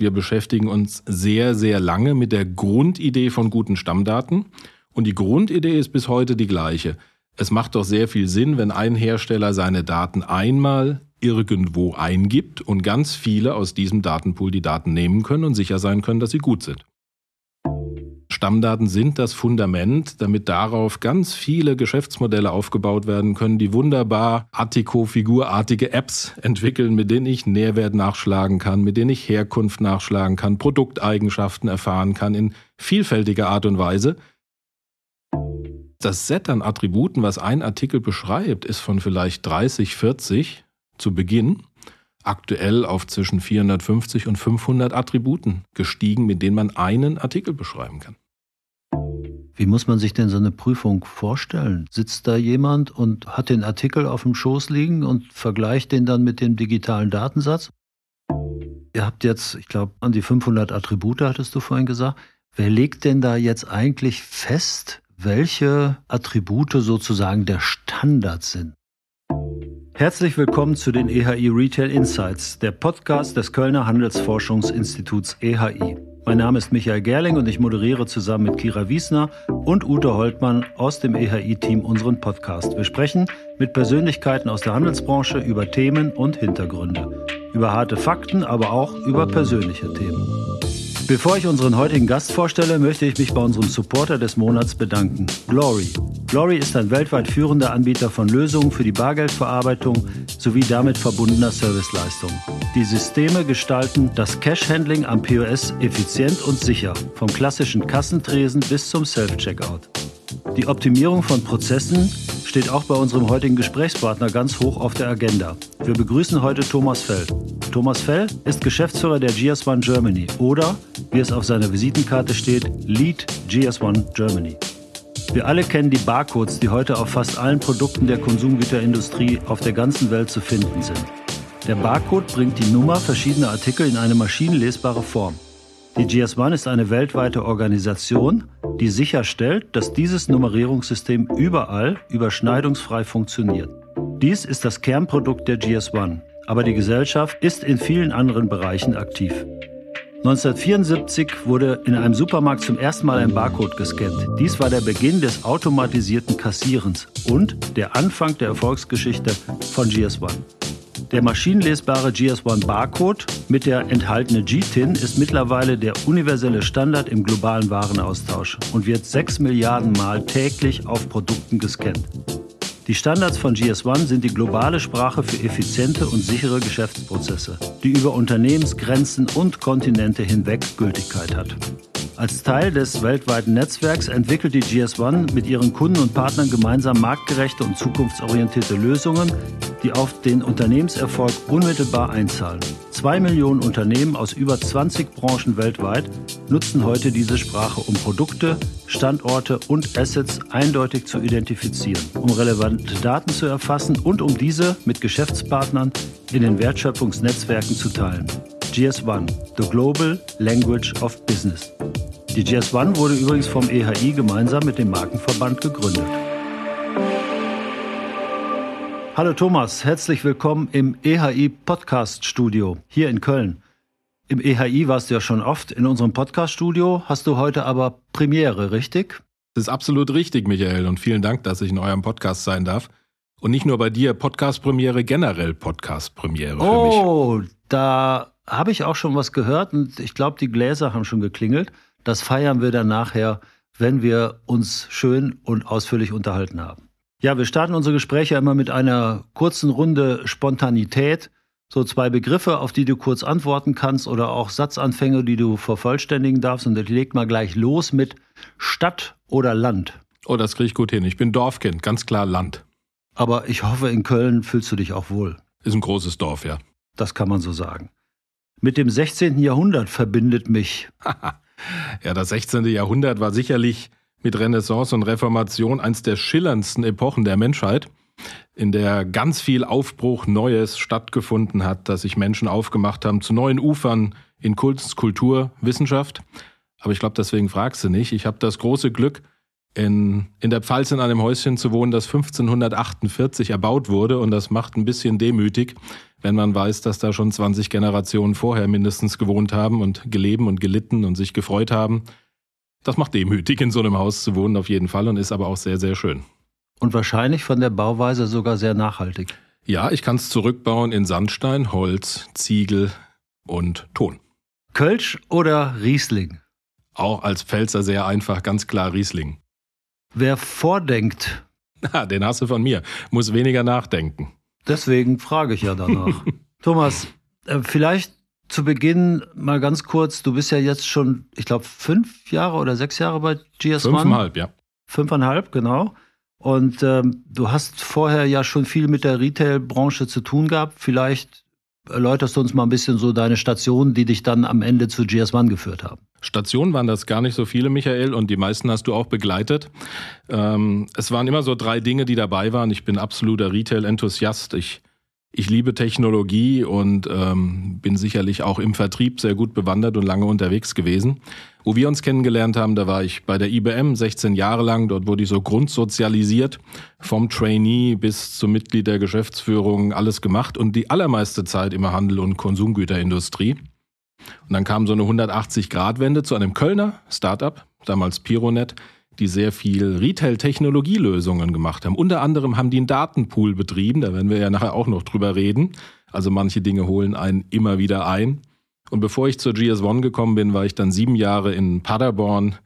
Wir beschäftigen uns sehr, sehr lange mit der Grundidee von guten Stammdaten. Und die Grundidee ist bis heute die gleiche. Es macht doch sehr viel Sinn, wenn ein Hersteller seine Daten einmal irgendwo eingibt und ganz viele aus diesem Datenpool die Daten nehmen können und sicher sein können, dass sie gut sind. Stammdaten sind das Fundament, damit darauf ganz viele Geschäftsmodelle aufgebaut werden können, die wunderbar Artico-figurartige Apps entwickeln, mit denen ich Nährwert nachschlagen kann, mit denen ich Herkunft nachschlagen kann, Produkteigenschaften erfahren kann in vielfältiger Art und Weise. Das Set an Attributen, was ein Artikel beschreibt, ist von vielleicht 30, 40 zu Beginn aktuell auf zwischen 450 und 500 Attributen gestiegen, mit denen man einen Artikel beschreiben kann. Wie muss man sich denn so eine Prüfung vorstellen? Sitzt da jemand und hat den Artikel auf dem Schoß liegen und vergleicht den dann mit dem digitalen Datensatz? Ihr habt jetzt, ich glaube, an die 500 Attribute, hattest du vorhin gesagt. Wer legt denn da jetzt eigentlich fest, welche Attribute sozusagen der Standard sind? Herzlich willkommen zu den EHI Retail Insights, der Podcast des Kölner Handelsforschungsinstituts EHI. Mein Name ist Michael Gerling und ich moderiere zusammen mit Kira Wiesner und Ute Holtmann aus dem EHI-Team unseren Podcast. Wir sprechen mit Persönlichkeiten aus der Handelsbranche über Themen und Hintergründe, über harte Fakten, aber auch über persönliche Themen. Bevor ich unseren heutigen Gast vorstelle, möchte ich mich bei unserem Supporter des Monats bedanken, Glory. Glory ist ein weltweit führender Anbieter von Lösungen für die Bargeldverarbeitung sowie damit verbundener Serviceleistungen. Die Systeme gestalten das Cash-Handling am POS effizient und sicher, vom klassischen Kassentresen bis zum Self-Checkout. Die Optimierung von Prozessen steht auch bei unserem heutigen Gesprächspartner ganz hoch auf der Agenda. Wir begrüßen heute Thomas Fell. Thomas Fell ist Geschäftsführer der GS1 Germany oder, wie es auf seiner Visitenkarte steht, Lead GS1 Germany. Wir alle kennen die Barcodes, die heute auf fast allen Produkten der Konsumgüterindustrie auf der ganzen Welt zu finden sind. Der Barcode bringt die Nummer verschiedener Artikel in eine maschinenlesbare Form. Die GS1 ist eine weltweite Organisation, die sicherstellt, dass dieses Nummerierungssystem überall überschneidungsfrei funktioniert. Dies ist das Kernprodukt der GS1, aber die Gesellschaft ist in vielen anderen Bereichen aktiv. 1974 wurde in einem Supermarkt zum ersten Mal ein Barcode gescannt. Dies war der Beginn des automatisierten Kassierens und der Anfang der Erfolgsgeschichte von GS1. Der maschinenlesbare GS1 Barcode mit der enthaltenen GTIN ist mittlerweile der universelle Standard im globalen Warenaustausch und wird 6 Milliarden Mal täglich auf Produkten gescannt. Die Standards von GS1 sind die globale Sprache für effiziente und sichere Geschäftsprozesse, die über Unternehmensgrenzen und Kontinente hinweg Gültigkeit hat. Als Teil des weltweiten Netzwerks entwickelt die GS1 mit ihren Kunden und Partnern gemeinsam marktgerechte und zukunftsorientierte Lösungen, die auf den Unternehmenserfolg unmittelbar einzahlen. Zwei Millionen Unternehmen aus über 20 Branchen weltweit nutzen heute diese Sprache, um Produkte, Standorte und Assets eindeutig zu identifizieren, um relevante Daten zu erfassen und um diese mit Geschäftspartnern in den Wertschöpfungsnetzwerken zu teilen. GS1, The Global Language of Business. Die GS1 wurde übrigens vom EHI gemeinsam mit dem Markenverband gegründet. Hallo Thomas, herzlich willkommen im EHI Podcast Studio hier in Köln. Im EHI warst du ja schon oft in unserem Podcast Studio, hast du heute aber Premiere, richtig? Das ist absolut richtig, Michael, und vielen Dank, dass ich in eurem Podcast sein darf. Und nicht nur bei dir, Podcast-Premiere, generell Podcast-Premiere oh, für mich. Oh, da habe ich auch schon was gehört und ich glaube, die Gläser haben schon geklingelt. Das feiern wir dann nachher, wenn wir uns schön und ausführlich unterhalten haben. Ja, wir starten unsere Gespräche immer mit einer kurzen Runde Spontanität. So zwei Begriffe, auf die du kurz antworten kannst oder auch Satzanfänge, die du vervollständigen darfst. Und ich leg mal gleich los mit Stadt oder Land. Oh, das kriege ich gut hin. Ich bin Dorfkind, ganz klar Land. Aber ich hoffe, in Köln fühlst du dich auch wohl. Ist ein großes Dorf, ja. Das kann man so sagen. Mit dem 16. Jahrhundert verbindet mich. ja, das 16. Jahrhundert war sicherlich mit Renaissance und Reformation eins der schillerndsten Epochen der Menschheit, in der ganz viel Aufbruch Neues stattgefunden hat, dass sich Menschen aufgemacht haben zu neuen Ufern in Kunst, Kultur, Wissenschaft. Aber ich glaube, deswegen fragst du nicht. Ich habe das große Glück, in, in der Pfalz in einem Häuschen zu wohnen, das 1548 erbaut wurde. Und das macht ein bisschen demütig, wenn man weiß, dass da schon 20 Generationen vorher mindestens gewohnt haben und gelebt und gelitten und sich gefreut haben. Das macht demütig, in so einem Haus zu wohnen, auf jeden Fall, und ist aber auch sehr, sehr schön. Und wahrscheinlich von der Bauweise sogar sehr nachhaltig. Ja, ich kann es zurückbauen in Sandstein, Holz, Ziegel und Ton. Kölsch oder Riesling? Auch als Pfälzer sehr einfach, ganz klar Riesling. Wer vordenkt. Na, den hast du von mir. Muss weniger nachdenken. Deswegen frage ich ja danach. Thomas, äh, vielleicht zu Beginn mal ganz kurz. Du bist ja jetzt schon, ich glaube, fünf Jahre oder sechs Jahre bei GS1. Fünfeinhalb, ja. Fünfeinhalb, genau. Und ähm, du hast vorher ja schon viel mit der Retail-Branche zu tun gehabt. Vielleicht erläuterst du uns mal ein bisschen so deine Stationen, die dich dann am Ende zu GS1 geführt haben. Stationen waren das gar nicht so viele, Michael, und die meisten hast du auch begleitet. Ähm, es waren immer so drei Dinge, die dabei waren. Ich bin absoluter Retail-Enthusiast. Ich, ich liebe Technologie und ähm, bin sicherlich auch im Vertrieb sehr gut bewandert und lange unterwegs gewesen. Wo wir uns kennengelernt haben, da war ich bei der IBM 16 Jahre lang. Dort wurde ich so grundsozialisiert, vom Trainee bis zum Mitglied der Geschäftsführung, alles gemacht und die allermeiste Zeit immer Handel und Konsumgüterindustrie. Und dann kam so eine 180-Grad-Wende zu einem Kölner Startup, damals Pironet, die sehr viel Retail-Technologielösungen gemacht haben. Unter anderem haben die einen Datenpool betrieben, da werden wir ja nachher auch noch drüber reden. Also manche Dinge holen einen immer wieder ein. Und bevor ich zur GS1 gekommen bin, war ich dann sieben Jahre in Paderborn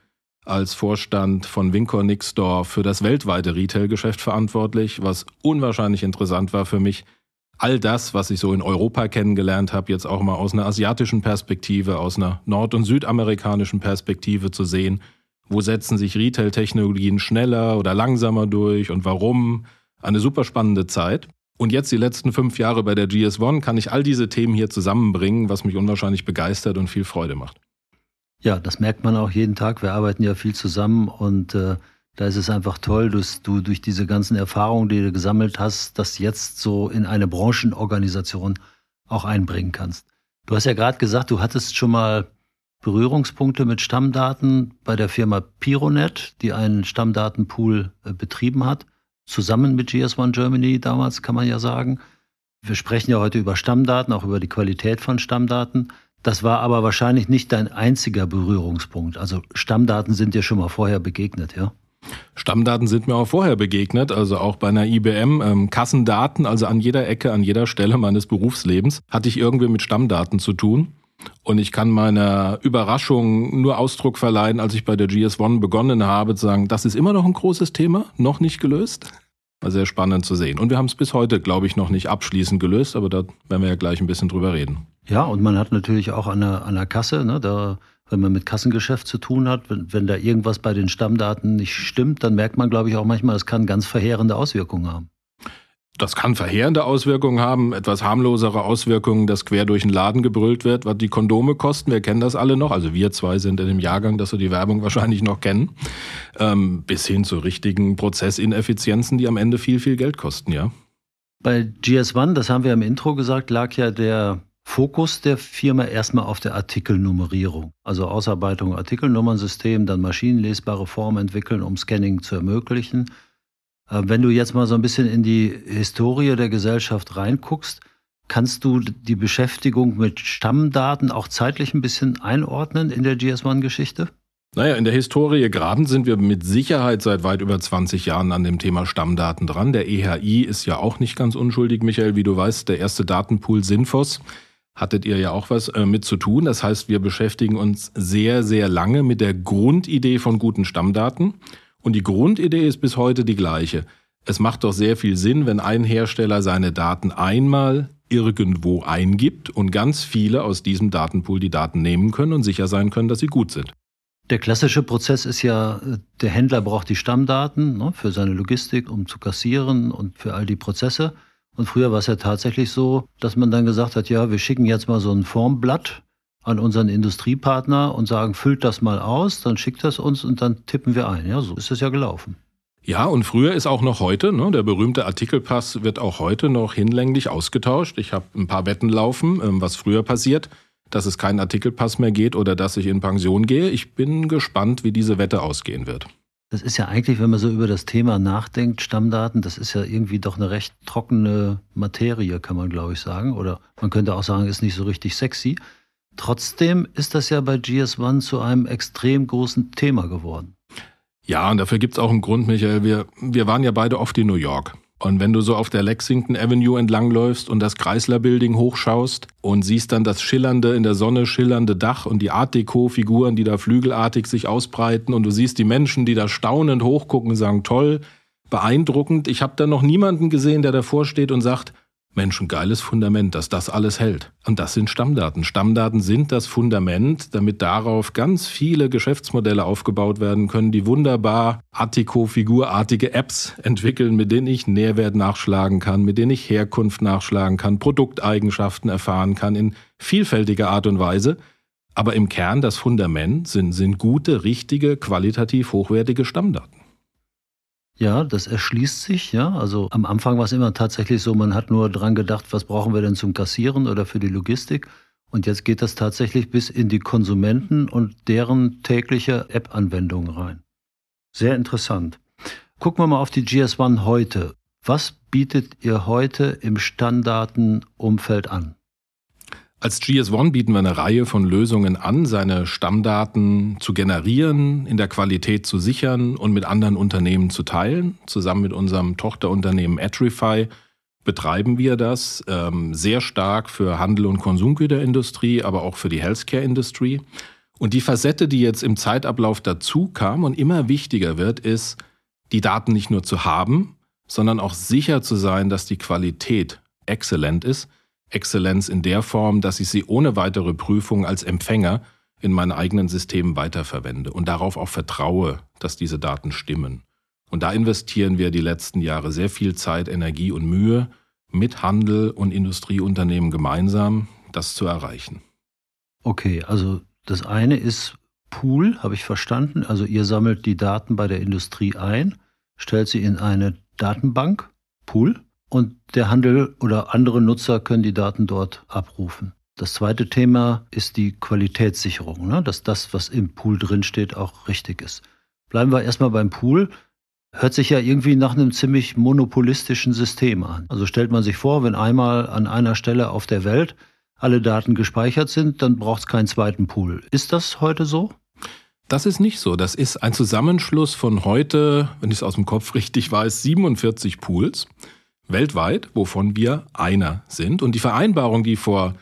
als Vorstand von Wincor Nixdorf für das weltweite Retail-Geschäft verantwortlich, was unwahrscheinlich interessant war für mich. All das, was ich so in Europa kennengelernt habe, jetzt auch mal aus einer asiatischen Perspektive, aus einer nord- und südamerikanischen Perspektive zu sehen. Wo setzen sich Retail-Technologien schneller oder langsamer durch und warum? Eine super spannende Zeit. Und jetzt die letzten fünf Jahre bei der GS1 kann ich all diese Themen hier zusammenbringen, was mich unwahrscheinlich begeistert und viel Freude macht. Ja, das merkt man auch jeden Tag. Wir arbeiten ja viel zusammen und äh, da ist es einfach toll, dass du durch diese ganzen Erfahrungen, die du gesammelt hast, das jetzt so in eine Branchenorganisation auch einbringen kannst. Du hast ja gerade gesagt, du hattest schon mal Berührungspunkte mit Stammdaten bei der Firma Pironet, die einen Stammdatenpool äh, betrieben hat zusammen mit GS1 Germany damals, kann man ja sagen. Wir sprechen ja heute über Stammdaten, auch über die Qualität von Stammdaten. Das war aber wahrscheinlich nicht dein einziger Berührungspunkt. Also Stammdaten sind dir schon mal vorher begegnet, ja? Stammdaten sind mir auch vorher begegnet, also auch bei einer IBM. Ähm, Kassendaten, also an jeder Ecke, an jeder Stelle meines Berufslebens, hatte ich irgendwie mit Stammdaten zu tun. Und ich kann meiner Überraschung nur Ausdruck verleihen, als ich bei der GS1 begonnen habe, zu sagen, das ist immer noch ein großes Thema, noch nicht gelöst. War sehr spannend zu sehen. Und wir haben es bis heute, glaube ich, noch nicht abschließend gelöst, aber da werden wir ja gleich ein bisschen drüber reden. Ja, und man hat natürlich auch an der, an der Kasse, ne, da, wenn man mit Kassengeschäft zu tun hat, wenn, wenn da irgendwas bei den Stammdaten nicht stimmt, dann merkt man, glaube ich, auch manchmal, es kann ganz verheerende Auswirkungen haben. Das kann verheerende Auswirkungen haben, etwas harmlosere Auswirkungen, dass quer durch den Laden gebrüllt wird, was die Kondome kosten. Wir kennen das alle noch. Also wir zwei sind in dem Jahrgang, dass wir die Werbung wahrscheinlich noch kennen. Ähm, bis hin zu richtigen Prozessineffizienzen, die am Ende viel, viel Geld kosten, ja. Bei GS1, das haben wir im Intro gesagt, lag ja der Fokus der Firma erstmal auf der Artikelnummerierung. Also Ausarbeitung Artikelnummernsystem, dann maschinenlesbare Formen entwickeln, um Scanning zu ermöglichen. Äh, wenn du jetzt mal so ein bisschen in die Historie der Gesellschaft reinguckst, kannst du die Beschäftigung mit Stammdaten auch zeitlich ein bisschen einordnen in der GS1-Geschichte? Naja, in der Historie graben sind wir mit Sicherheit seit weit über 20 Jahren an dem Thema Stammdaten dran. Der EHI ist ja auch nicht ganz unschuldig, Michael, wie du weißt, der erste Datenpool Sinfos. Hattet ihr ja auch was äh, mit zu tun. Das heißt, wir beschäftigen uns sehr, sehr lange mit der Grundidee von guten Stammdaten. Und die Grundidee ist bis heute die gleiche. Es macht doch sehr viel Sinn, wenn ein Hersteller seine Daten einmal irgendwo eingibt und ganz viele aus diesem Datenpool die Daten nehmen können und sicher sein können, dass sie gut sind. Der klassische Prozess ist ja, der Händler braucht die Stammdaten ne, für seine Logistik, um zu kassieren und für all die Prozesse. Und früher war es ja tatsächlich so, dass man dann gesagt hat, ja, wir schicken jetzt mal so ein Formblatt an unseren Industriepartner und sagen, füllt das mal aus, dann schickt das uns und dann tippen wir ein. Ja, so ist es ja gelaufen. Ja, und früher ist auch noch heute, ne, der berühmte Artikelpass wird auch heute noch hinlänglich ausgetauscht. Ich habe ein paar Wetten laufen, ähm, was früher passiert, dass es keinen Artikelpass mehr geht oder dass ich in Pension gehe. Ich bin gespannt, wie diese Wette ausgehen wird. Das ist ja eigentlich, wenn man so über das Thema nachdenkt, Stammdaten, das ist ja irgendwie doch eine recht trockene Materie, kann man glaube ich sagen. Oder man könnte auch sagen, ist nicht so richtig sexy. Trotzdem ist das ja bei GS1 zu einem extrem großen Thema geworden. Ja, und dafür gibt es auch einen Grund, Michael. Wir, wir waren ja beide oft in New York. Und wenn du so auf der Lexington Avenue entlangläufst und das Chrysler Building hochschaust und siehst dann das schillernde, in der Sonne schillernde Dach und die Art Deco-Figuren, die da flügelartig sich ausbreiten und du siehst die Menschen, die da staunend hochgucken sagen, toll, beeindruckend. Ich habe da noch niemanden gesehen, der davor steht und sagt, Mensch, ein geiles Fundament, dass das alles hält. Und das sind Stammdaten. Stammdaten sind das Fundament, damit darauf ganz viele Geschäftsmodelle aufgebaut werden können, die wunderbar Artico-figurartige Apps entwickeln, mit denen ich Nährwert nachschlagen kann, mit denen ich Herkunft nachschlagen kann, Produkteigenschaften erfahren kann in vielfältiger Art und Weise. Aber im Kern das Fundament sind, sind gute, richtige, qualitativ hochwertige Stammdaten. Ja, das erschließt sich, ja. Also am Anfang war es immer tatsächlich so, man hat nur dran gedacht, was brauchen wir denn zum Kassieren oder für die Logistik. Und jetzt geht das tatsächlich bis in die Konsumenten und deren tägliche App-Anwendungen rein. Sehr interessant. Gucken wir mal auf die GS1 heute. Was bietet ihr heute im Stammdatenumfeld an? Als GS1 bieten wir eine Reihe von Lösungen an, seine Stammdaten zu generieren, in der Qualität zu sichern und mit anderen Unternehmen zu teilen. Zusammen mit unserem Tochterunternehmen Atrify betreiben wir das ähm, sehr stark für Handel und Konsumgüterindustrie, aber auch für die Healthcare-Industrie. Und die Facette, die jetzt im Zeitablauf dazu kam und immer wichtiger wird, ist, die Daten nicht nur zu haben, sondern auch sicher zu sein, dass die Qualität exzellent ist Exzellenz in der Form, dass ich sie ohne weitere Prüfung als Empfänger in meinen eigenen Systemen weiterverwende und darauf auch vertraue, dass diese Daten stimmen. Und da investieren wir die letzten Jahre sehr viel Zeit, Energie und Mühe mit Handel und Industrieunternehmen gemeinsam, das zu erreichen. Okay, also das eine ist Pool, habe ich verstanden. Also ihr sammelt die Daten bei der Industrie ein, stellt sie in eine Datenbank, Pool, und der Handel oder andere Nutzer können die Daten dort abrufen. Das zweite Thema ist die Qualitätssicherung, ne? dass das, was im Pool drinsteht, auch richtig ist. Bleiben wir erstmal beim Pool. Hört sich ja irgendwie nach einem ziemlich monopolistischen System an. Also stellt man sich vor, wenn einmal an einer Stelle auf der Welt alle Daten gespeichert sind, dann braucht es keinen zweiten Pool. Ist das heute so? Das ist nicht so. Das ist ein Zusammenschluss von heute, wenn ich es aus dem Kopf richtig weiß, 47 Pools weltweit, wovon wir einer sind. Und die Vereinbarung, die vor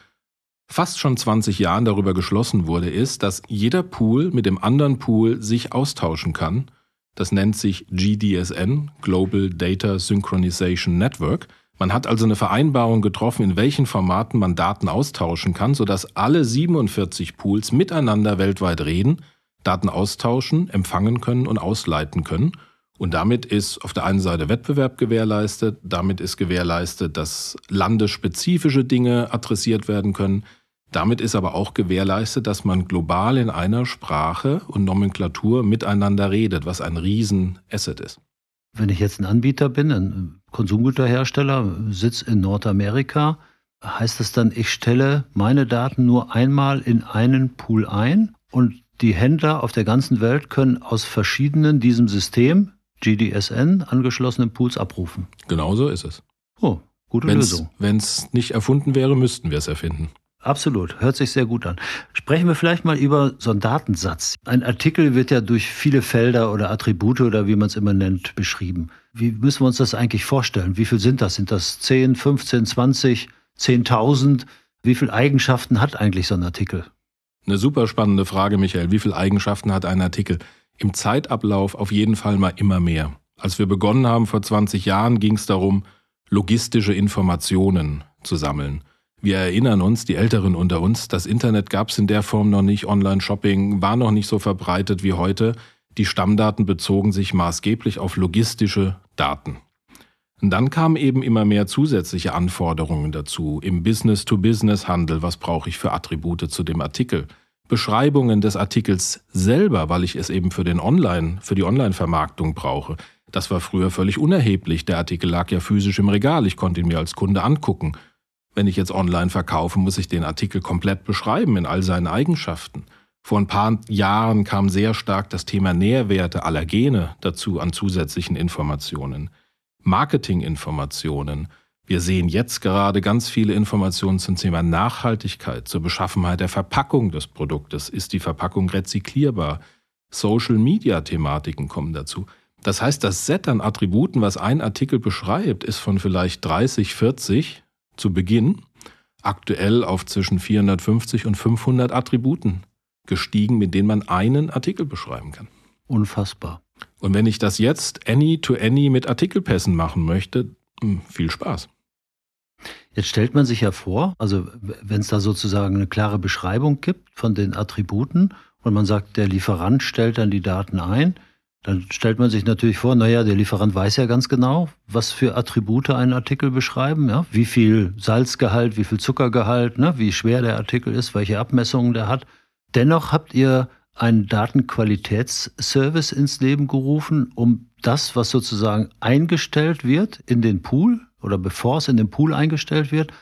fast schon 20 Jahren darüber geschlossen wurde, ist, dass jeder Pool mit dem anderen Pool sich austauschen kann. Das nennt sich GDSN, Global Data Synchronization Network. Man hat also eine Vereinbarung getroffen, in welchen Formaten man Daten austauschen kann, sodass alle 47 Pools miteinander weltweit reden, Daten austauschen, empfangen können und ausleiten können. Und damit ist auf der einen Seite Wettbewerb gewährleistet, damit ist gewährleistet, dass landesspezifische Dinge adressiert werden können. Damit ist aber auch gewährleistet, dass man global in einer Sprache und Nomenklatur miteinander redet, was ein Riesenasset ist. Wenn ich jetzt ein Anbieter bin, ein Konsumgüterhersteller, sitze in Nordamerika, heißt das dann, ich stelle meine Daten nur einmal in einen Pool ein und die Händler auf der ganzen Welt können aus verschiedenen diesem System GDSN angeschlossenen Pools abrufen. Genau so ist es. Oh, gute wenn's, Lösung. Wenn es nicht erfunden wäre, müssten wir es erfinden. Absolut, hört sich sehr gut an. Sprechen wir vielleicht mal über so einen Datensatz. Ein Artikel wird ja durch viele Felder oder Attribute oder wie man es immer nennt, beschrieben. Wie müssen wir uns das eigentlich vorstellen? Wie viel sind das? Sind das 10, 15, 20, 10.000? Wie viele Eigenschaften hat eigentlich so ein Artikel? Eine super spannende Frage, Michael. Wie viele Eigenschaften hat ein Artikel? Im Zeitablauf auf jeden Fall mal immer mehr. Als wir begonnen haben vor 20 Jahren, ging es darum, logistische Informationen zu sammeln. Wir erinnern uns, die Älteren unter uns, das Internet gab es in der Form noch nicht, Online-Shopping war noch nicht so verbreitet wie heute. Die Stammdaten bezogen sich maßgeblich auf logistische Daten. Und dann kamen eben immer mehr zusätzliche Anforderungen dazu. Im Business-to-Business-Handel, was brauche ich für Attribute zu dem Artikel? Beschreibungen des Artikels selber, weil ich es eben für den Online, für die Online-Vermarktung brauche. Das war früher völlig unerheblich. Der Artikel lag ja physisch im Regal. Ich konnte ihn mir als Kunde angucken. Wenn ich jetzt online verkaufe, muss ich den Artikel komplett beschreiben in all seinen Eigenschaften. Vor ein paar Jahren kam sehr stark das Thema Nährwerte, Allergene dazu an zusätzlichen Informationen. Marketinginformationen. Wir sehen jetzt gerade ganz viele Informationen zum Thema Nachhaltigkeit, zur Beschaffenheit der Verpackung des Produktes. Ist die Verpackung rezyklierbar? Social-Media-Thematiken kommen dazu. Das heißt, das Set an Attributen, was ein Artikel beschreibt, ist von vielleicht 30, 40 zu Beginn aktuell auf zwischen 450 und 500 Attributen gestiegen, mit denen man einen Artikel beschreiben kann. Unfassbar. Und wenn ich das jetzt Any-to-Any -any mit Artikelpässen machen möchte, hm, viel Spaß. Jetzt stellt man sich ja vor, also wenn es da sozusagen eine klare Beschreibung gibt von den Attributen und man sagt, der Lieferant stellt dann die Daten ein, dann stellt man sich natürlich vor, naja, der Lieferant weiß ja ganz genau, was für Attribute einen Artikel beschreiben, ja, wie viel Salzgehalt, wie viel Zuckergehalt, ne, wie schwer der Artikel ist, welche Abmessungen der hat. Dennoch habt ihr einen Datenqualitätsservice ins Leben gerufen, um das, was sozusagen eingestellt wird in den Pool oder bevor es in den Pool eingestellt wird,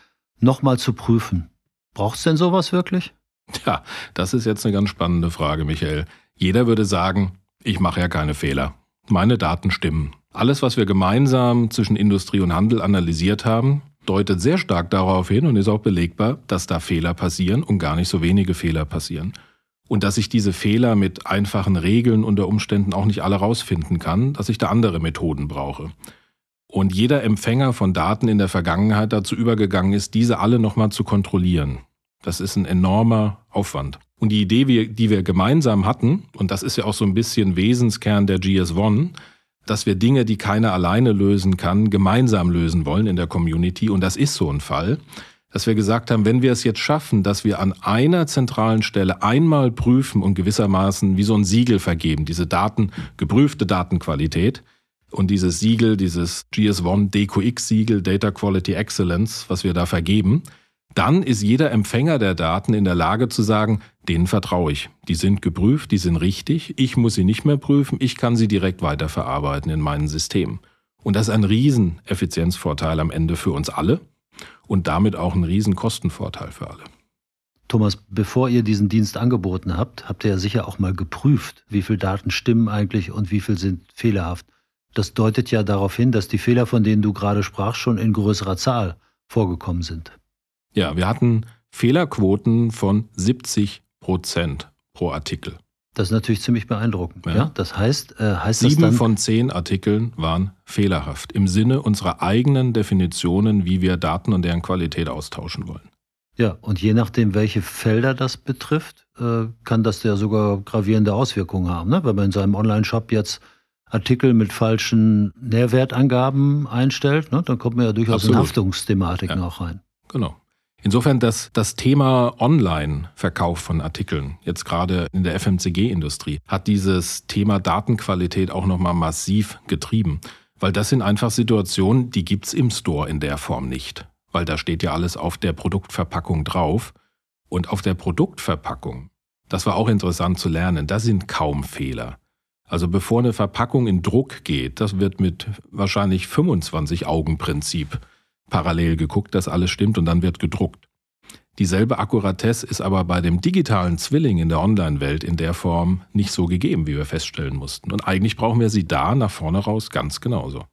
nochmal zu prüfen. Braucht es denn sowas wirklich? Ja, das ist jetzt eine ganz spannende Frage, Michael. Jeder würde sagen, ich mache ja keine Fehler. Meine Daten stimmen. Alles, was wir gemeinsam zwischen Industrie und Handel analysiert haben, deutet sehr stark darauf hin und ist auch belegbar, dass da Fehler passieren und gar nicht so wenige Fehler passieren. Und dass ich diese Fehler mit einfachen Regeln unter Umständen auch nicht alle rausfinden kann, dass ich da andere Methoden brauche. Und jeder Empfänger von Daten in der Vergangenheit dazu übergegangen ist, diese alle nochmal zu kontrollieren. Das ist ein enormer Aufwand. Und die Idee, die wir gemeinsam hatten, und das ist ja auch so ein bisschen Wesenskern der GS1, dass wir Dinge, die keiner alleine lösen kann, gemeinsam lösen wollen in der Community. Und das ist so ein Fall, dass wir gesagt haben, wenn wir es jetzt schaffen, dass wir an einer zentralen Stelle einmal prüfen und gewissermaßen wie so ein Siegel vergeben, diese Daten, geprüfte Datenqualität, und dieses Siegel, dieses GS1 DQX-Siegel, Data Quality Excellence, was wir da vergeben, dann ist jeder Empfänger der Daten in der Lage zu sagen, denen vertraue ich. Die sind geprüft, die sind richtig, ich muss sie nicht mehr prüfen, ich kann sie direkt weiterverarbeiten in meinem System. Und das ist ein Rieseneffizienzvorteil am Ende für uns alle und damit auch ein Riesenkostenvorteil für alle. Thomas, bevor ihr diesen Dienst angeboten habt, habt ihr ja sicher auch mal geprüft, wie viele Daten stimmen eigentlich und wie viel sind fehlerhaft. Das deutet ja darauf hin, dass die Fehler, von denen du gerade sprachst, schon in größerer Zahl vorgekommen sind. Ja, wir hatten Fehlerquoten von 70 Prozent pro Artikel. Das ist natürlich ziemlich beeindruckend. Ja. ja? Das heißt, äh, heißt sieben das dann, von zehn Artikeln waren fehlerhaft im Sinne unserer eigenen Definitionen, wie wir Daten und deren Qualität austauschen wollen. Ja, und je nachdem, welche Felder das betrifft, äh, kann das ja sogar gravierende Auswirkungen haben. Ne? Wenn man in seinem Online-Shop jetzt Artikel mit falschen Nährwertangaben einstellt, ne, dann kommt man ja durchaus Absolut. in Haftungsthematiken ja. auch rein. Genau. Insofern das, das Thema Online-Verkauf von Artikeln, jetzt gerade in der FMCG-Industrie, hat dieses Thema Datenqualität auch nochmal massiv getrieben. Weil das sind einfach Situationen, die gibt's im Store in der Form nicht. Weil da steht ja alles auf der Produktverpackung drauf. Und auf der Produktverpackung, das war auch interessant zu lernen, da sind kaum Fehler. Also bevor eine Verpackung in Druck geht, das wird mit wahrscheinlich 25 Augen-Prinzip parallel geguckt, dass alles stimmt und dann wird gedruckt. Dieselbe Akkuratesse ist aber bei dem digitalen Zwilling in der Online-Welt in der Form nicht so gegeben, wie wir feststellen mussten. Und eigentlich brauchen wir sie da nach vorne raus ganz genauso.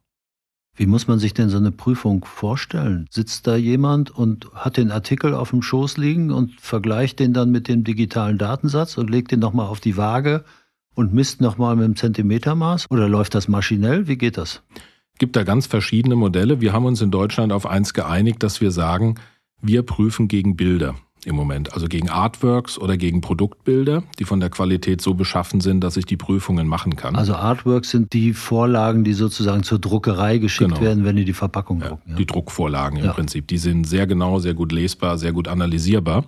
Wie muss man sich denn so eine Prüfung vorstellen? Sitzt da jemand und hat den Artikel auf dem Schoß liegen und vergleicht den dann mit dem digitalen Datensatz und legt den nochmal auf die Waage und misst nochmal mit dem Zentimetermaß? Oder läuft das maschinell? Wie geht das? gibt da ganz verschiedene Modelle. Wir haben uns in Deutschland auf eins geeinigt, dass wir sagen, wir prüfen gegen Bilder im Moment, also gegen Artworks oder gegen Produktbilder, die von der Qualität so beschaffen sind, dass ich die Prüfungen machen kann. Also Artworks sind die Vorlagen, die sozusagen zur Druckerei geschickt genau. werden, wenn die die Verpackung ja, drucken. Ja. Die Druckvorlagen im ja. Prinzip, die sind sehr genau, sehr gut lesbar, sehr gut analysierbar.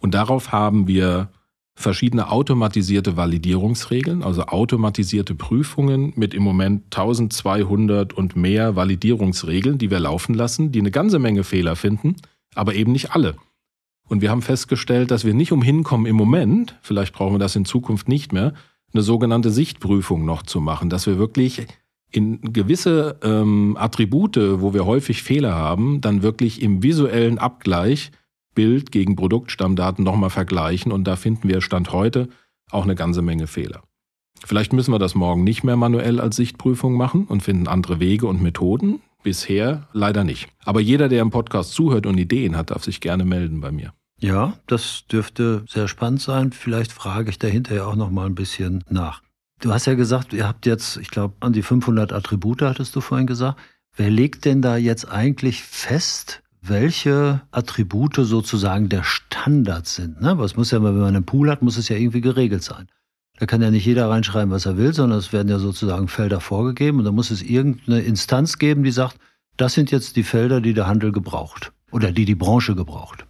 Und darauf haben wir verschiedene automatisierte Validierungsregeln, also automatisierte Prüfungen mit im Moment 1200 und mehr Validierungsregeln, die wir laufen lassen, die eine ganze Menge Fehler finden, aber eben nicht alle. Und wir haben festgestellt, dass wir nicht umhin kommen im Moment, vielleicht brauchen wir das in Zukunft nicht mehr, eine sogenannte Sichtprüfung noch zu machen, dass wir wirklich in gewisse ähm, Attribute, wo wir häufig Fehler haben, dann wirklich im visuellen Abgleich Bild gegen Produktstammdaten nochmal vergleichen und da finden wir Stand heute auch eine ganze Menge Fehler. Vielleicht müssen wir das morgen nicht mehr manuell als Sichtprüfung machen und finden andere Wege und Methoden. Bisher leider nicht. Aber jeder, der im Podcast zuhört und Ideen hat, darf sich gerne melden bei mir. Ja, das dürfte sehr spannend sein. Vielleicht frage ich dahinter ja auch noch mal ein bisschen nach. Du hast ja gesagt, ihr habt jetzt, ich glaube, an die 500 Attribute hattest du vorhin gesagt. Wer legt denn da jetzt eigentlich fest, welche Attribute sozusagen der Standard sind? Ne? Was muss ja, wenn man einen Pool hat, muss es ja irgendwie geregelt sein. Da kann ja nicht jeder reinschreiben, was er will, sondern es werden ja sozusagen Felder vorgegeben und da muss es irgendeine Instanz geben, die sagt, das sind jetzt die Felder, die der Handel gebraucht oder die die Branche gebraucht.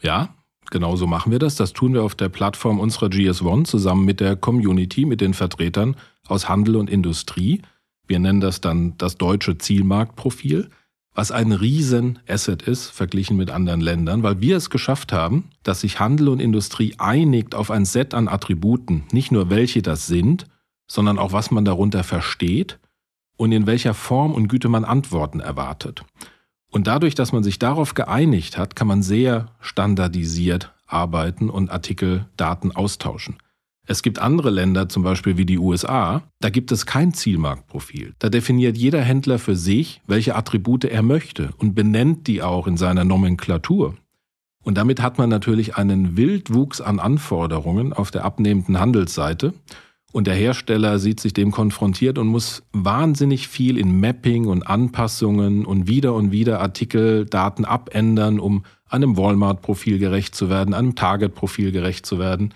Ja, genau so machen wir das. Das tun wir auf der Plattform unserer GS1 zusammen mit der Community, mit den Vertretern aus Handel und Industrie. Wir nennen das dann das deutsche Zielmarktprofil was ein Riesen-Asset ist, verglichen mit anderen Ländern, weil wir es geschafft haben, dass sich Handel und Industrie einigt auf ein Set an Attributen, nicht nur welche das sind, sondern auch was man darunter versteht und in welcher Form und Güte man Antworten erwartet. Und dadurch, dass man sich darauf geeinigt hat, kann man sehr standardisiert arbeiten und Artikeldaten austauschen. Es gibt andere Länder, zum Beispiel wie die USA, da gibt es kein Zielmarktprofil. Da definiert jeder Händler für sich, welche Attribute er möchte und benennt die auch in seiner Nomenklatur. Und damit hat man natürlich einen Wildwuchs an Anforderungen auf der abnehmenden Handelsseite. Und der Hersteller sieht sich dem konfrontiert und muss wahnsinnig viel in Mapping und Anpassungen und wieder und wieder Artikeldaten abändern, um einem Walmart-Profil gerecht zu werden, einem Target-Profil gerecht zu werden.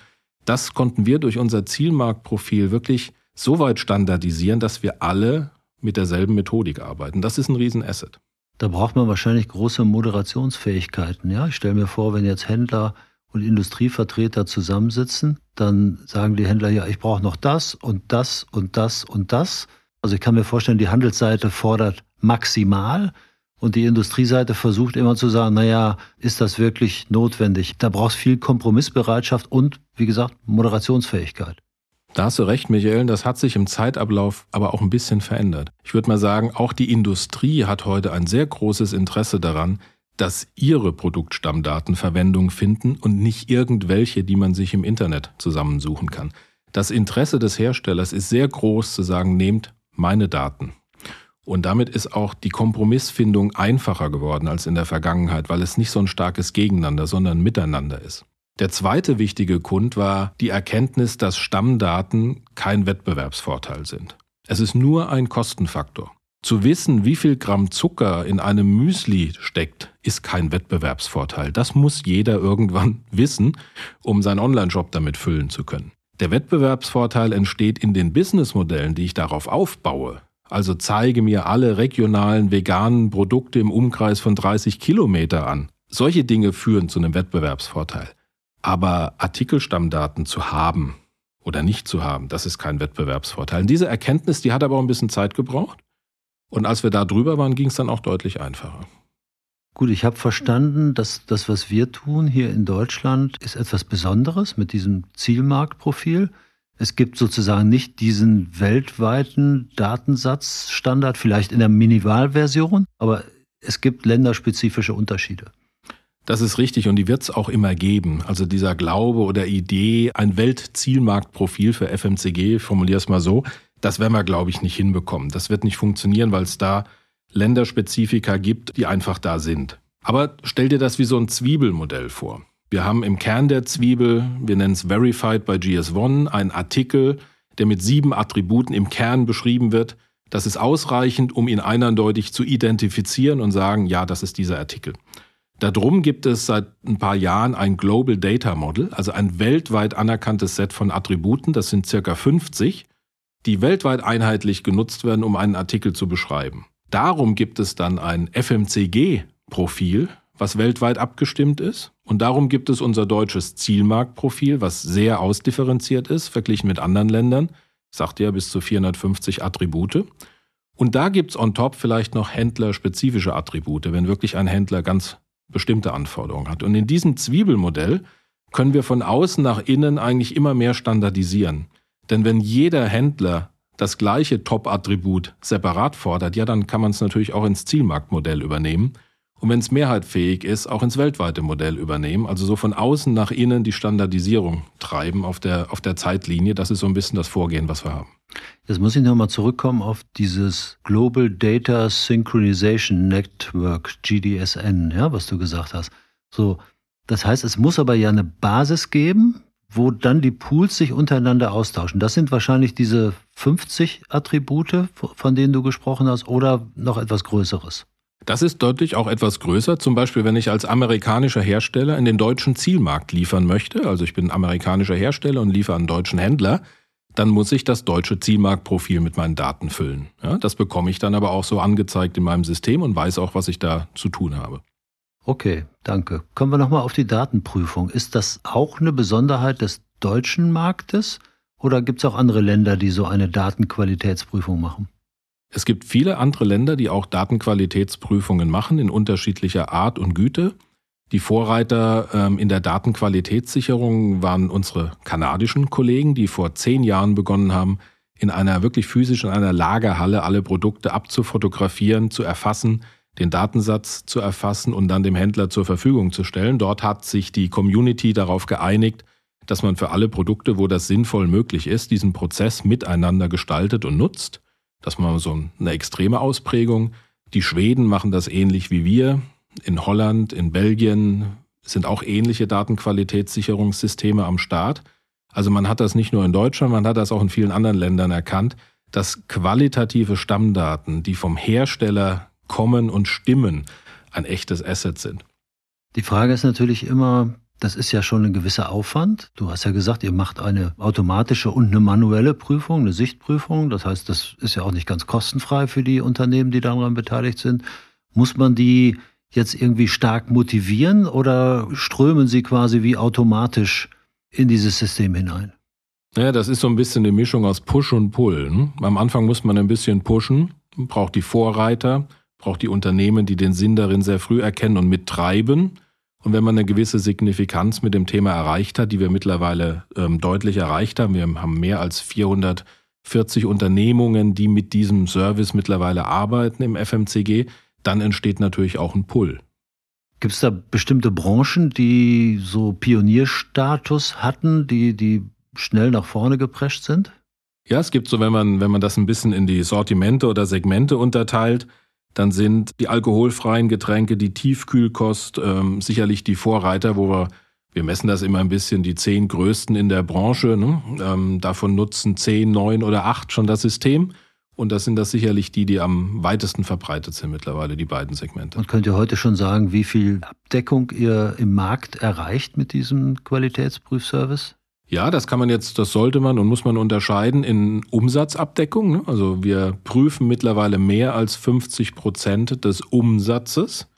Das konnten wir durch unser Zielmarktprofil wirklich so weit standardisieren, dass wir alle mit derselben Methodik arbeiten. Das ist ein Riesenasset. Da braucht man wahrscheinlich große Moderationsfähigkeiten. Ja, ich stelle mir vor, wenn jetzt Händler und Industrievertreter zusammensitzen, dann sagen die Händler ja, ich brauche noch das und das und das und das. Also ich kann mir vorstellen, die Handelsseite fordert maximal und die Industrieseite versucht immer zu sagen, naja, ist das wirklich notwendig? Da brauchst viel Kompromissbereitschaft und, wie gesagt, Moderationsfähigkeit. Da hast du recht, Michael, das hat sich im Zeitablauf aber auch ein bisschen verändert. Ich würde mal sagen, auch die Industrie hat heute ein sehr großes Interesse daran, dass ihre Produktstammdaten Verwendung finden und nicht irgendwelche, die man sich im Internet zusammensuchen kann. Das Interesse des Herstellers ist sehr groß zu sagen, nehmt meine Daten. Und damit ist auch die Kompromissfindung einfacher geworden als in der Vergangenheit, weil es nicht so ein starkes Gegeneinander, sondern Miteinander ist. Der zweite wichtige Grund war die Erkenntnis, dass Stammdaten kein Wettbewerbsvorteil sind. Es ist nur ein Kostenfaktor. Zu wissen, wie viel Gramm Zucker in einem Müsli steckt, ist kein Wettbewerbsvorteil. Das muss jeder irgendwann wissen, um seinen Online-Shop damit füllen zu können. Der Wettbewerbsvorteil entsteht in den Businessmodellen, die ich darauf aufbaue. Also zeige mir alle regionalen veganen Produkte im Umkreis von 30 Kilometer an. Solche Dinge führen zu einem Wettbewerbsvorteil. Aber Artikelstammdaten zu haben oder nicht zu haben, das ist kein Wettbewerbsvorteil. Und diese Erkenntnis, die hat aber auch ein bisschen Zeit gebraucht. Und als wir da drüber waren, ging es dann auch deutlich einfacher. Gut, ich habe verstanden, dass das, was wir tun hier in Deutschland, ist etwas Besonderes mit diesem Zielmarktprofil. Es gibt sozusagen nicht diesen weltweiten Datensatzstandard, vielleicht in der Minimalversion, aber es gibt länderspezifische Unterschiede. Das ist richtig und die wird es auch immer geben. Also dieser Glaube oder Idee, ein Weltzielmarktprofil für FMCG, ich formuliere es mal so, das werden wir, glaube ich, nicht hinbekommen. Das wird nicht funktionieren, weil es da Länderspezifika gibt, die einfach da sind. Aber stell dir das wie so ein Zwiebelmodell vor. Wir haben im Kern der Zwiebel, wir nennen es Verified by GS1, einen Artikel, der mit sieben Attributen im Kern beschrieben wird. Das ist ausreichend, um ihn eindeutig zu identifizieren und sagen, ja, das ist dieser Artikel. Darum gibt es seit ein paar Jahren ein Global Data Model, also ein weltweit anerkanntes Set von Attributen, das sind circa 50, die weltweit einheitlich genutzt werden, um einen Artikel zu beschreiben. Darum gibt es dann ein FMCG-Profil, was weltweit abgestimmt ist. Und darum gibt es unser deutsches Zielmarktprofil, was sehr ausdifferenziert ist, verglichen mit anderen Ländern. Ich sagte ja bis zu 450 Attribute. Und da gibt es on top vielleicht noch händlerspezifische Attribute, wenn wirklich ein Händler ganz bestimmte Anforderungen hat. Und in diesem Zwiebelmodell können wir von außen nach innen eigentlich immer mehr standardisieren. Denn wenn jeder Händler das gleiche Top-Attribut separat fordert, ja, dann kann man es natürlich auch ins Zielmarktmodell übernehmen und wenn es mehrheitfähig ist, auch ins weltweite Modell übernehmen. Also so von außen nach innen die Standardisierung treiben auf der, auf der Zeitlinie. Das ist so ein bisschen das Vorgehen, was wir haben. Jetzt muss ich nochmal zurückkommen auf dieses Global Data Synchronization Network, GDSN, ja, was du gesagt hast. So, das heißt, es muss aber ja eine Basis geben, wo dann die Pools sich untereinander austauschen. Das sind wahrscheinlich diese 50 Attribute, von denen du gesprochen hast, oder noch etwas Größeres. Das ist deutlich auch etwas größer. Zum Beispiel, wenn ich als amerikanischer Hersteller in den deutschen Zielmarkt liefern möchte, also ich bin amerikanischer Hersteller und liefere einen deutschen Händler, dann muss ich das deutsche Zielmarktprofil mit meinen Daten füllen. Ja, das bekomme ich dann aber auch so angezeigt in meinem System und weiß auch, was ich da zu tun habe. Okay, danke. Kommen wir nochmal auf die Datenprüfung. Ist das auch eine Besonderheit des deutschen Marktes oder gibt es auch andere Länder, die so eine Datenqualitätsprüfung machen? Es gibt viele andere Länder, die auch Datenqualitätsprüfungen machen in unterschiedlicher Art und Güte. Die Vorreiter ähm, in der Datenqualitätssicherung waren unsere kanadischen Kollegen, die vor zehn Jahren begonnen haben, in einer wirklich physisch in einer Lagerhalle alle Produkte abzufotografieren, zu erfassen, den Datensatz zu erfassen und dann dem Händler zur Verfügung zu stellen. Dort hat sich die Community darauf geeinigt, dass man für alle Produkte, wo das sinnvoll möglich ist, diesen Prozess miteinander gestaltet und nutzt. Das war so eine extreme Ausprägung. Die Schweden machen das ähnlich wie wir. In Holland, in Belgien sind auch ähnliche Datenqualitätssicherungssysteme am Start. Also man hat das nicht nur in Deutschland, man hat das auch in vielen anderen Ländern erkannt, dass qualitative Stammdaten, die vom Hersteller kommen und stimmen, ein echtes Asset sind. Die Frage ist natürlich immer, das ist ja schon ein gewisser Aufwand. Du hast ja gesagt, ihr macht eine automatische und eine manuelle Prüfung, eine Sichtprüfung. Das heißt, das ist ja auch nicht ganz kostenfrei für die Unternehmen, die daran beteiligt sind. Muss man die jetzt irgendwie stark motivieren oder strömen sie quasi wie automatisch in dieses System hinein? Ja, das ist so ein bisschen eine Mischung aus Push und Pull. Ne? Am Anfang muss man ein bisschen pushen, braucht die Vorreiter, braucht die Unternehmen, die den Sinn darin sehr früh erkennen und mittreiben. Und wenn man eine gewisse Signifikanz mit dem Thema erreicht hat, die wir mittlerweile ähm, deutlich erreicht haben, wir haben mehr als 440 Unternehmungen, die mit diesem Service mittlerweile arbeiten im FMCG, dann entsteht natürlich auch ein Pull. Gibt es da bestimmte Branchen, die so Pionierstatus hatten, die, die schnell nach vorne geprescht sind? Ja, es gibt so, wenn man, wenn man das ein bisschen in die Sortimente oder Segmente unterteilt, dann sind die alkoholfreien Getränke, die Tiefkühlkost ähm, sicherlich die Vorreiter, wo wir, wir messen das immer ein bisschen, die zehn größten in der Branche. Ne? Ähm, davon nutzen zehn, neun oder acht schon das System. Und das sind das sicherlich die, die am weitesten verbreitet sind mittlerweile, die beiden Segmente. Und könnt ihr heute schon sagen, wie viel Abdeckung ihr im Markt erreicht mit diesem Qualitätsprüfservice? Ja, das kann man jetzt, das sollte man und muss man unterscheiden in Umsatzabdeckung. Ne? Also wir prüfen mittlerweile mehr als 50 Prozent des Umsatzes.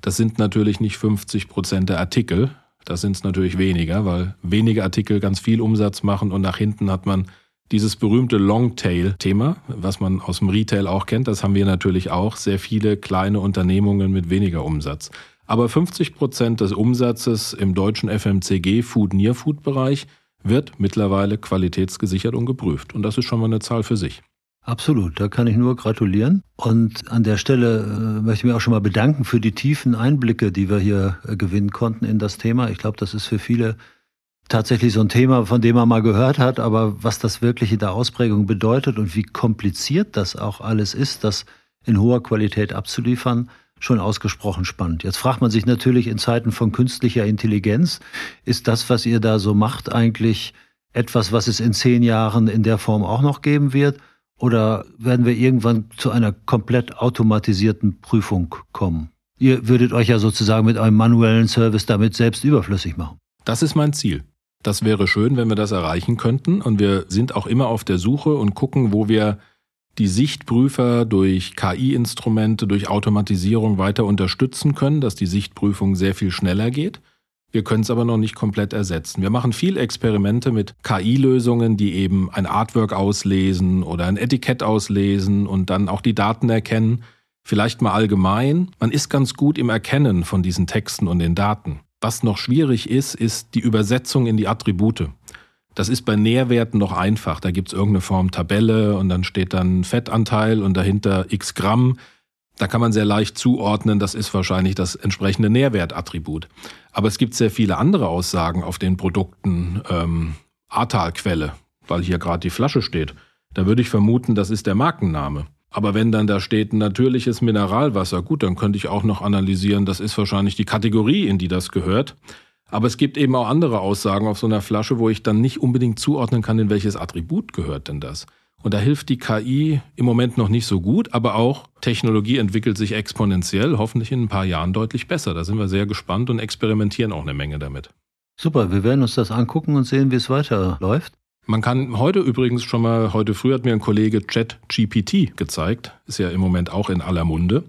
Das sind natürlich nicht 50 Prozent der Artikel. Das sind es natürlich weniger, weil wenige Artikel ganz viel Umsatz machen und nach hinten hat man dieses berühmte Longtail-Thema, was man aus dem Retail auch kennt. Das haben wir natürlich auch. Sehr viele kleine Unternehmungen mit weniger Umsatz. Aber 50 Prozent des Umsatzes im deutschen FMCG Food-Near-Food-Bereich wird mittlerweile qualitätsgesichert und geprüft. Und das ist schon mal eine Zahl für sich. Absolut, da kann ich nur gratulieren. Und an der Stelle äh, möchte ich mich auch schon mal bedanken für die tiefen Einblicke, die wir hier äh, gewinnen konnten in das Thema. Ich glaube, das ist für viele tatsächlich so ein Thema, von dem man mal gehört hat, aber was das wirklich in der Ausprägung bedeutet und wie kompliziert das auch alles ist, das in hoher Qualität abzuliefern, schon ausgesprochen spannend. Jetzt fragt man sich natürlich in Zeiten von künstlicher Intelligenz, ist das, was ihr da so macht, eigentlich etwas, was es in zehn Jahren in der Form auch noch geben wird? Oder werden wir irgendwann zu einer komplett automatisierten Prüfung kommen? Ihr würdet euch ja sozusagen mit einem manuellen Service damit selbst überflüssig machen. Das ist mein Ziel. Das wäre schön, wenn wir das erreichen könnten. Und wir sind auch immer auf der Suche und gucken, wo wir die Sichtprüfer durch KI-Instrumente, durch Automatisierung weiter unterstützen können, dass die Sichtprüfung sehr viel schneller geht. Wir können es aber noch nicht komplett ersetzen. Wir machen viel Experimente mit KI-Lösungen, die eben ein Artwork auslesen oder ein Etikett auslesen und dann auch die Daten erkennen. Vielleicht mal allgemein. Man ist ganz gut im Erkennen von diesen Texten und den Daten. Was noch schwierig ist, ist die Übersetzung in die Attribute. Das ist bei Nährwerten noch einfach. Da gibt es irgendeine Form Tabelle und dann steht dann Fettanteil und dahinter x Gramm. Da kann man sehr leicht zuordnen, das ist wahrscheinlich das entsprechende Nährwertattribut. Aber es gibt sehr viele andere Aussagen auf den Produkten. Ähm, Ahrtalquelle, weil hier gerade die Flasche steht. Da würde ich vermuten, das ist der Markenname. Aber wenn dann da steht natürliches Mineralwasser, gut, dann könnte ich auch noch analysieren, das ist wahrscheinlich die Kategorie, in die das gehört. Aber es gibt eben auch andere Aussagen auf so einer Flasche, wo ich dann nicht unbedingt zuordnen kann, in welches Attribut gehört denn das. Und da hilft die KI im Moment noch nicht so gut, aber auch Technologie entwickelt sich exponentiell, hoffentlich in ein paar Jahren deutlich besser. Da sind wir sehr gespannt und experimentieren auch eine Menge damit. Super, wir werden uns das angucken und sehen, wie es weiterläuft. Man kann heute übrigens schon mal, heute früh hat mir ein Kollege ChatGPT gezeigt, ist ja im Moment auch in aller Munde.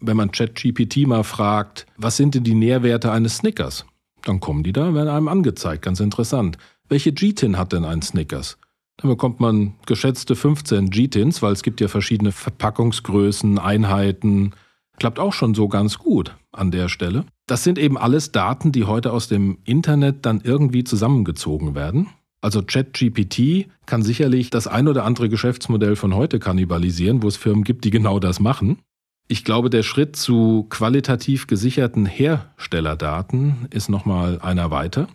Wenn man ChatGPT mal fragt, was sind denn die Nährwerte eines Snickers? Dann kommen die da, werden einem angezeigt, ganz interessant. Welche G-Tin hat denn ein Snickers? Dann bekommt man geschätzte 15 G-Tins, weil es gibt ja verschiedene Verpackungsgrößen, Einheiten. Klappt auch schon so ganz gut an der Stelle. Das sind eben alles Daten, die heute aus dem Internet dann irgendwie zusammengezogen werden. Also ChatGPT kann sicherlich das ein oder andere Geschäftsmodell von heute kannibalisieren, wo es Firmen gibt, die genau das machen. Ich glaube, der Schritt zu qualitativ gesicherten Herstellerdaten ist nochmal einer weiter.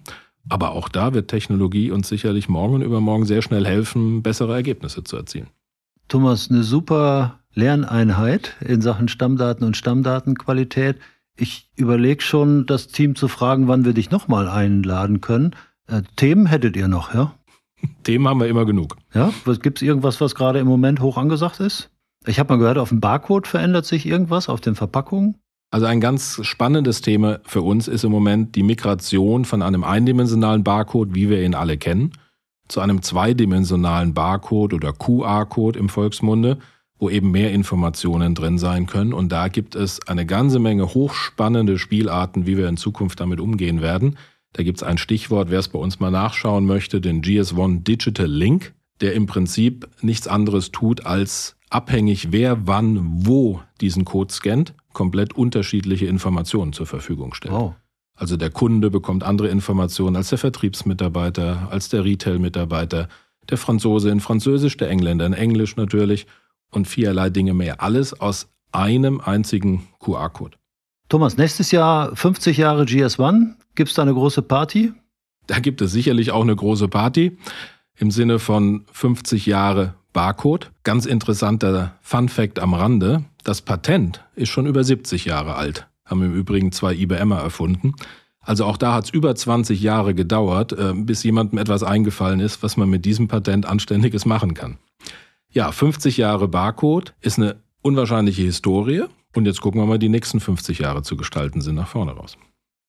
Aber auch da wird Technologie uns sicherlich morgen und übermorgen sehr schnell helfen, bessere Ergebnisse zu erzielen. Thomas, eine super Lerneinheit in Sachen Stammdaten und Stammdatenqualität. Ich überlege schon, das Team zu fragen, wann wir dich nochmal einladen können. Äh, Themen hättet ihr noch, ja? Themen haben wir immer genug. Ja, gibt es irgendwas, was gerade im Moment hoch angesagt ist? Ich habe mal gehört, auf dem Barcode verändert sich irgendwas, auf den Verpackungen. Also ein ganz spannendes Thema für uns ist im Moment die Migration von einem eindimensionalen Barcode, wie wir ihn alle kennen, zu einem zweidimensionalen Barcode oder QR-Code im Volksmunde, wo eben mehr Informationen drin sein können. Und da gibt es eine ganze Menge hochspannende Spielarten, wie wir in Zukunft damit umgehen werden. Da gibt es ein Stichwort, wer es bei uns mal nachschauen möchte, den GS1 Digital Link, der im Prinzip nichts anderes tut, als abhängig, wer wann wo diesen Code scannt, komplett unterschiedliche Informationen zur Verfügung stellt. Wow. Also der Kunde bekommt andere Informationen als der Vertriebsmitarbeiter, als der Retail-Mitarbeiter, der Franzose in Französisch, der Engländer in Englisch natürlich und vielerlei Dinge mehr. Alles aus einem einzigen QR-Code. Thomas, nächstes Jahr 50 Jahre GS1. Gibt es da eine große Party? Da gibt es sicherlich auch eine große Party im Sinne von 50 Jahre Barcode. Ganz interessanter Fun Fact am Rande. Das Patent ist schon über 70 Jahre alt. Haben im Übrigen zwei IBMer erfunden. Also auch da hat es über 20 Jahre gedauert, äh, bis jemandem etwas eingefallen ist, was man mit diesem Patent Anständiges machen kann. Ja, 50 Jahre Barcode ist eine unwahrscheinliche Historie. Und jetzt gucken wir mal, die nächsten 50 Jahre zu gestalten sind nach vorne raus.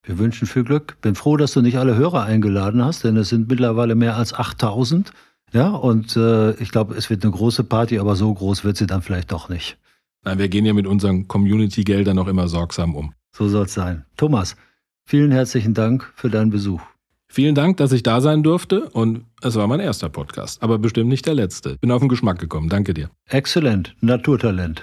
Wir wünschen viel Glück. Bin froh, dass du nicht alle Hörer eingeladen hast, denn es sind mittlerweile mehr als 8000. Ja, und äh, ich glaube, es wird eine große Party, aber so groß wird sie dann vielleicht doch nicht. Nein, wir gehen ja mit unseren Community-Geldern noch immer sorgsam um. So soll es sein. Thomas, vielen herzlichen Dank für deinen Besuch. Vielen Dank, dass ich da sein durfte und es war mein erster Podcast, aber bestimmt nicht der letzte. Bin auf den Geschmack gekommen. Danke dir. Exzellent, Naturtalent.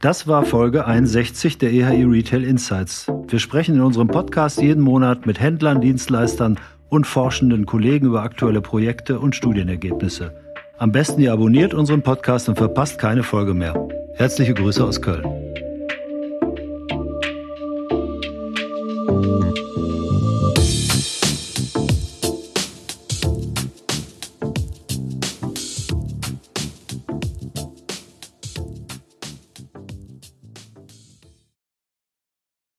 Das war Folge 61 der EHI Retail Insights. Wir sprechen in unserem Podcast jeden Monat mit Händlern, Dienstleistern und forschenden Kollegen über aktuelle Projekte und Studienergebnisse. Am besten ihr abonniert unseren Podcast und verpasst keine Folge mehr. Herzliche Grüße aus Köln.